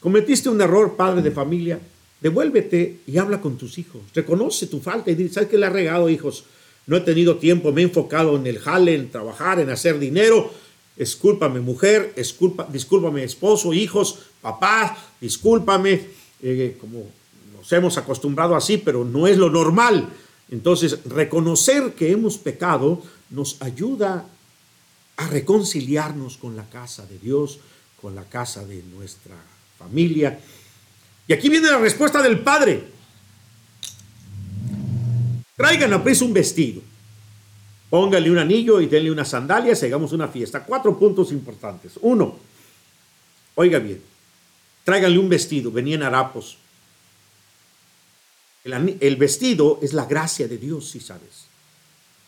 cometiste un error, padre de familia, devuélvete y habla con tus hijos. Reconoce tu falta y dice, ¿sabes qué le ha regado, hijos? No he tenido tiempo, me he enfocado en el jale, en trabajar, en hacer dinero. Escúlpame, mujer, discúlpame, esposo, hijos, papá, discúlpame, eh, como nos hemos acostumbrado así, pero no es lo normal. Entonces, reconocer que hemos pecado nos ayuda a reconciliarnos con la casa de Dios, con la casa de nuestra familia. Y aquí viene la respuesta del Padre. Traigan a prisa un vestido. Póngale un anillo y denle unas sandalias hagamos una fiesta. Cuatro puntos importantes. Uno, oiga bien, tráiganle un vestido. Venían harapos. El, vestido es la gracia de Dios, si sabes.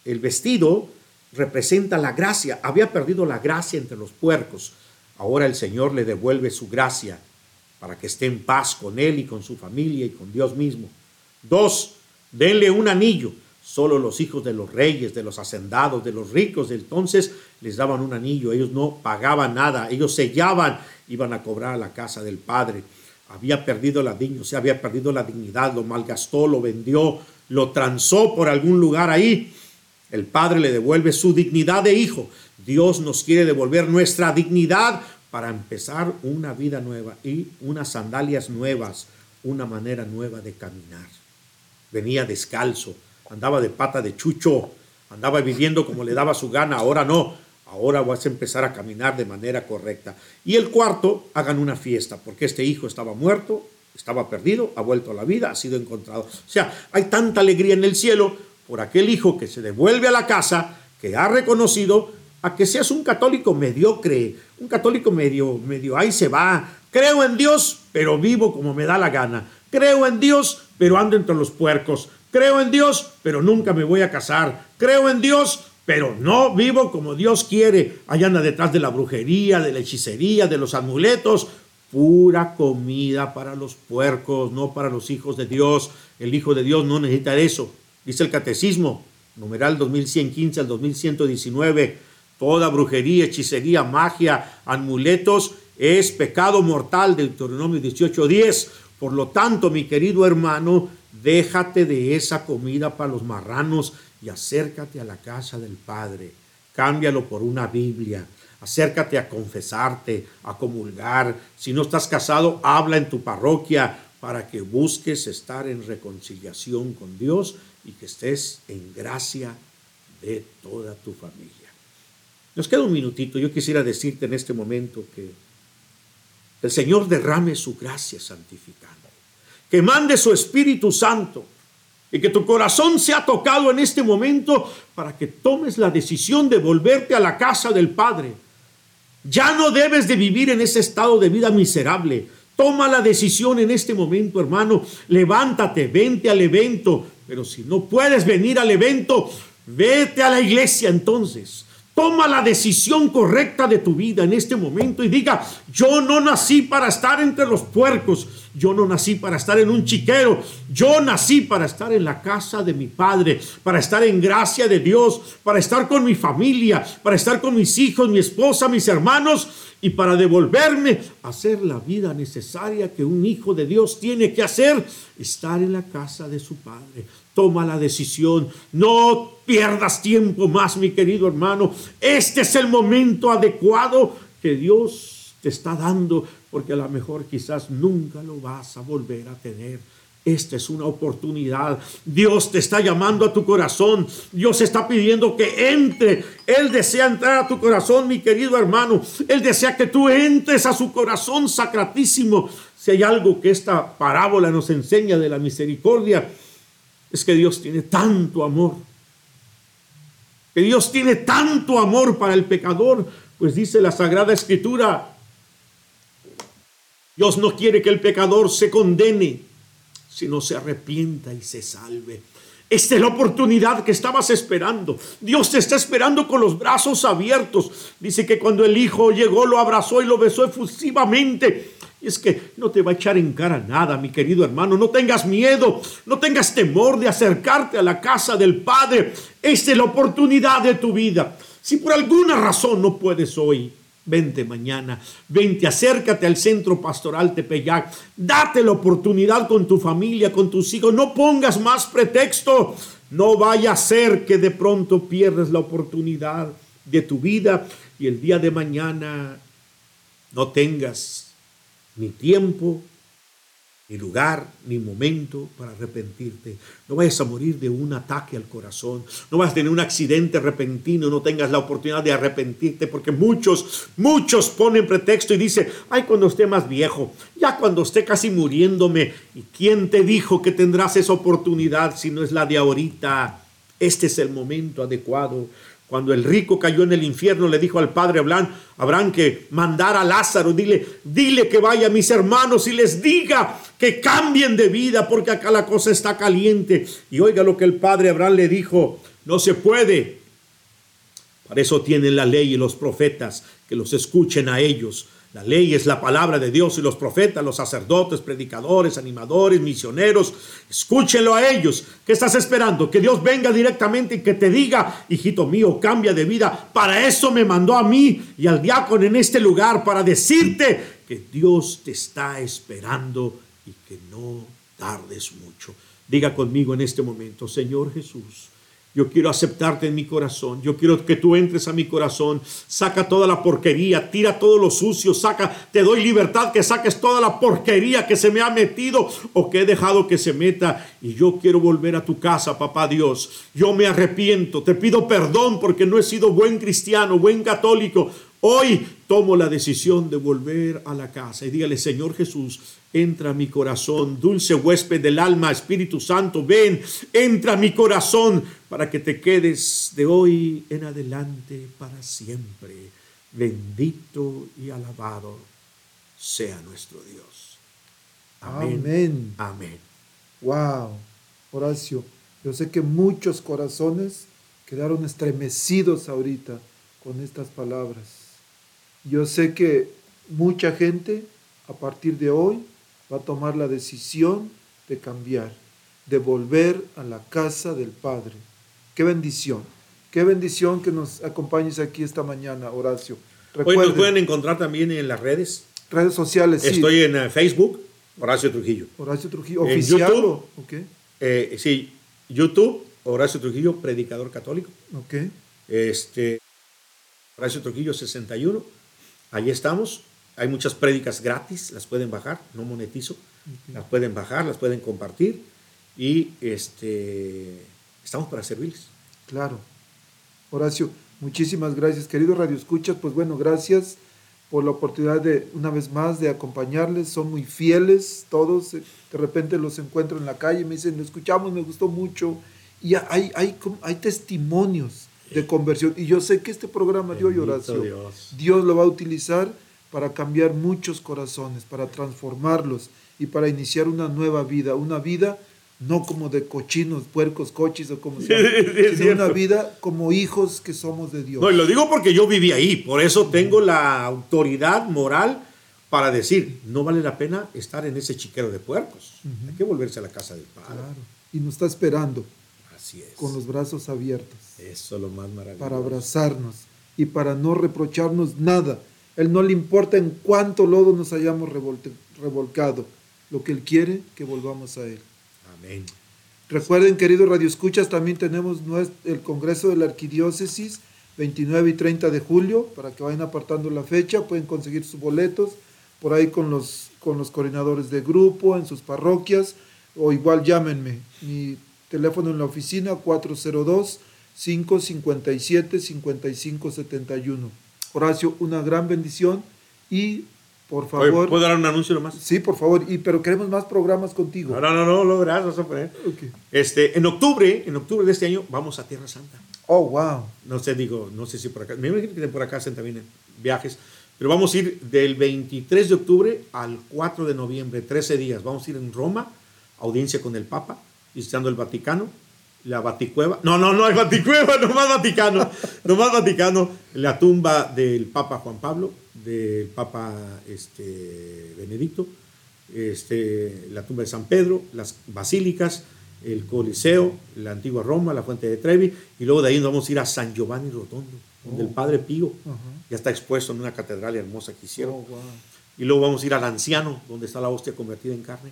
El vestido representa la gracia. Había perdido la gracia entre los puercos. Ahora el Señor le devuelve su gracia para que esté en paz con él y con su familia y con Dios mismo. Dos, denle un anillo. Solo los hijos de los reyes, de los hacendados, de los ricos de entonces les daban un anillo. Ellos no pagaban nada. Ellos sellaban, iban a cobrar a la casa del padre. Había perdido la dignidad, o sea, había perdido la dignidad, lo malgastó, lo vendió, lo transó por algún lugar ahí. El Padre le devuelve su dignidad de hijo. Dios nos quiere devolver nuestra dignidad para empezar una vida nueva y unas sandalias nuevas, una manera nueva de caminar. Venía descalzo, andaba de pata de chucho, andaba viviendo como le daba su gana, ahora no, ahora vas a empezar a caminar de manera correcta. Y el cuarto, hagan una fiesta, porque este hijo estaba muerto, estaba perdido, ha vuelto a la vida, ha sido encontrado. O sea, hay tanta alegría en el cielo por aquel hijo que se devuelve a la casa, que ha reconocido a que seas un católico mediocre, un católico medio, medio, ahí se va. Creo en Dios, pero vivo como me da la gana. Creo en Dios, pero ando entre los puercos. Creo en Dios, pero nunca me voy a casar. Creo en Dios, pero no vivo como Dios quiere. Allá anda detrás de la brujería, de la hechicería, de los amuletos. Pura comida para los puercos, no para los hijos de Dios. El Hijo de Dios no necesita eso. Dice el Catecismo, numeral 2115 al 2119. Toda brujería, hechicería, magia, amuletos es pecado mortal, Deuteronomio 18:10. Por lo tanto, mi querido hermano, déjate de esa comida para los marranos y acércate a la casa del Padre. Cámbialo por una Biblia. Acércate a confesarte, a comulgar. Si no estás casado, habla en tu parroquia para que busques estar en reconciliación con Dios y que estés en gracia de toda tu familia. Nos queda un minutito. Yo quisiera decirte en este momento que el Señor derrame su gracia santificante, que mande su Espíritu Santo y que tu corazón sea tocado en este momento para que tomes la decisión de volverte a la casa del Padre. Ya no debes de vivir en ese estado de vida miserable. Toma la decisión en este momento, hermano. Levántate, vente al evento. Pero si no puedes venir al evento, vete a la iglesia entonces. Toma la decisión correcta de tu vida en este momento y diga, yo no nací para estar entre los puercos. Yo no nací para estar en un chiquero. Yo nací para estar en la casa de mi Padre, para estar en gracia de Dios, para estar con mi familia, para estar con mis hijos, mi esposa, mis hermanos y para devolverme a hacer la vida necesaria que un hijo de Dios tiene que hacer, estar en la casa de su Padre. Toma la decisión, no pierdas tiempo más, mi querido hermano. Este es el momento adecuado que Dios te está dando, porque a lo mejor quizás nunca lo vas a volver a tener. Esta es una oportunidad. Dios te está llamando a tu corazón. Dios está pidiendo que entre. Él desea entrar a tu corazón, mi querido hermano. Él desea que tú entres a su corazón sacratísimo. Si hay algo que esta parábola nos enseña de la misericordia, es que Dios tiene tanto amor. Que Dios tiene tanto amor para el pecador. Pues dice la Sagrada Escritura, Dios no quiere que el pecador se condene, sino se arrepienta y se salve. Esta es la oportunidad que estabas esperando. Dios te está esperando con los brazos abiertos. Dice que cuando el Hijo llegó, lo abrazó y lo besó efusivamente. Y es que no te va a echar en cara nada, mi querido hermano. No tengas miedo, no tengas temor de acercarte a la casa del Padre. Esta es la oportunidad de tu vida. Si por alguna razón no puedes hoy, Vente mañana, vente, acércate al centro pastoral Tepeyac, date la oportunidad con tu familia, con tus hijos, no pongas más pretexto, no vaya a ser que de pronto pierdas la oportunidad de tu vida y el día de mañana no tengas ni tiempo, ni lugar, ni momento para arrepentirte. No vayas a morir de un ataque al corazón. No vas a tener un accidente repentino. No tengas la oportunidad de arrepentirte porque muchos, muchos ponen pretexto y dicen, ay, cuando esté más viejo, ya cuando esté casi muriéndome. ¿Y quién te dijo que tendrás esa oportunidad si no es la de ahorita? Este es el momento adecuado. Cuando el rico cayó en el infierno, le dijo al padre Abraham, Abraham que mandara a Lázaro, dile, dile que vaya a mis hermanos y les diga que cambien de vida porque acá la cosa está caliente. Y oiga lo que el padre Abraham le dijo, no se puede. Para eso tienen la ley y los profetas, que los escuchen a ellos. La ley es la palabra de Dios y los profetas, los sacerdotes, predicadores, animadores, misioneros, escúchenlo a ellos. ¿Qué estás esperando? Que Dios venga directamente y que te diga, hijito mío, cambia de vida. Para eso me mandó a mí y al diácono en este lugar, para decirte que Dios te está esperando y que no tardes mucho. Diga conmigo en este momento, Señor Jesús. Yo quiero aceptarte en mi corazón. Yo quiero que tú entres a mi corazón. Saca toda la porquería, tira todo lo sucio, saca, te doy libertad que saques toda la porquería que se me ha metido o que he dejado que se meta. Y yo quiero volver a tu casa, papá Dios. Yo me arrepiento, te pido perdón porque no he sido buen cristiano, buen católico. Hoy tomo la decisión de volver a la casa y dígale, Señor Jesús, entra a mi corazón, dulce huésped del alma, Espíritu Santo, ven, entra a mi corazón para que te quedes de hoy en adelante para siempre. Bendito y alabado sea nuestro Dios. Amén. Amén. Wow, Horacio, yo sé que muchos corazones quedaron estremecidos ahorita con estas palabras. Yo sé que mucha gente a partir de hoy va a tomar la decisión de cambiar, de volver a la casa del Padre. Qué bendición, qué bendición que nos acompañes aquí esta mañana, Horacio. Hoy nos pueden encontrar también en las redes. redes sociales, sí. Estoy en eh, Facebook, Horacio Trujillo. Horacio Trujillo, en oficial. YouTube. o- ok, Eh, sí, YouTube, Horacio Trujillo, predicador católico. ok. Este, Horacio Trujillo 61. Ahí estamos. Hay muchas prédicas gratis, las pueden bajar, no monetizo. Las pueden bajar, las pueden compartir. Y este, estamos para servirles. Claro. Horacio, muchísimas gracias. Querido Radio Escuchas, pues bueno, gracias por la oportunidad de, una vez más, de acompañarles. Son muy fieles todos. De repente los encuentro en la calle y me dicen, lo escuchamos, me gustó mucho. Y hay, hay, hay testimonios de conversión. Y yo sé que este programa de hoy, Horacio, Dios. Dios lo va a utilizar para cambiar muchos corazones, para transformarlos y para iniciar una nueva vida. Una vida no como de cochinos, puercos, coches o como *laughs* sea, Sí, sino una vida como hijos que somos de Dios. No, y lo digo porque yo viví ahí, por eso tengo la autoridad moral para decir, no vale la pena estar en ese chiquero de puercos. Hay que volverse a la casa del Padre. Claro. Y nos está esperando Así es. con los brazos abiertos Eso es lo más maravilloso. para abrazarnos y para no reprocharnos nada. Él no le importa en cuánto lodo nos hayamos revolte- revolcado. Lo que Él quiere, que volvamos a Él. Amén. Recuerden, queridos radioescuchas, también tenemos el Congreso de la Arquidiócesis, 29 y 30 de julio, para que vayan apartando la fecha, pueden conseguir sus boletos por ahí con los, con los coordinadores de grupo, en sus parroquias, o igual llámenme. Mi teléfono en la oficina, 402-557-5571. Horacio, una gran bendición y, por Oye, favor... ¿Puedo dar un anuncio nomás? Sí, por favor, y, pero queremos más programas contigo. No, no, no, no, lo verás, vas a poner. Ok. Este, en octubre, en octubre de este año, vamos a Tierra Santa. Oh, wow. No sé, digo, no sé si por acá, me imagino que por acá hacen también viajes, pero vamos a ir del 23 de octubre al 4 de noviembre, 13 días. Vamos a ir en Roma, audiencia con el Papa, visitando el Vaticano, la Baticueva. No, no, no hay Baticueva, *laughs* nomás Vaticano, nomás Vaticano, la tumba del Papa Juan Pablo, del Papa este, Benedicto, este, la tumba de San Pedro, las basílicas, el Coliseo, la antigua Roma, la Fuente de Trevi, y luego de ahí nos vamos a ir a San Giovanni Rotondo, donde el Padre Pío ya está expuesto en una catedral hermosa que hicieron. Oh, wow. Y luego vamos a ir al Anciano, donde está la hostia convertida en carne.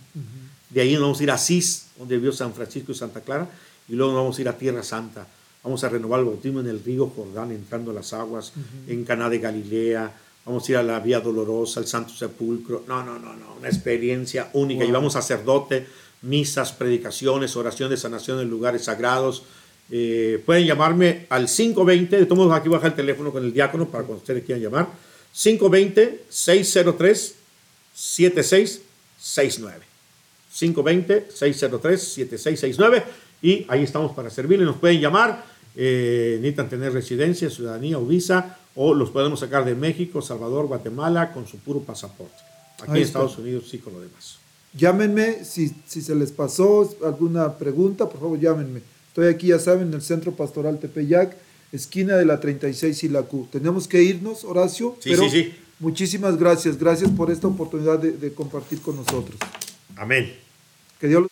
De ahí nos vamos a ir a Asís, donde vio San Francisco y Santa Clara. Y luego nos vamos a ir a Tierra Santa. Vamos a renovar el bautismo en el río Jordán, entrando a las aguas, en Caná de Galilea. Vamos a ir a la Vía Dolorosa, al Santo Sepulcro. No, no, no, no. Una experiencia única. Y vamos sacerdote, misas, predicaciones, oración de sanación en lugares sagrados. Eh, pueden llamarme al 520. De todos modos, aquí baja el teléfono con el diácono para cuando ustedes quieran llamar. 520-603-7669. 520-603-7669 y ahí estamos para servirle. Nos pueden llamar, eh, necesitan tener residencia, ciudadanía o visa, o los podemos sacar de México, Salvador, Guatemala con su puro pasaporte. Aquí en. Estados Unidos sí con lo demás. Llámenme si, si se les pasó alguna pregunta, por favor llámenme. Estoy aquí, ya saben, en el Centro Pastoral Tepeyac, esquina de la 36 y la Q. Tenemos que irnos, Horacio, Sí, pero sí, sí. muchísimas gracias. Gracias por esta oportunidad de, de compartir con nosotros. Amén. Que Dios los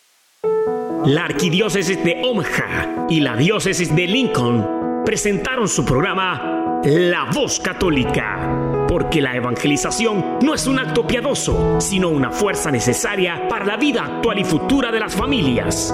La Arquidiócesis de Omaha y la Diócesis de Lincoln presentaron su programa La Voz Católica, porque la evangelización no es un acto piadoso, sino una fuerza necesaria para la vida actual y futura de las familias.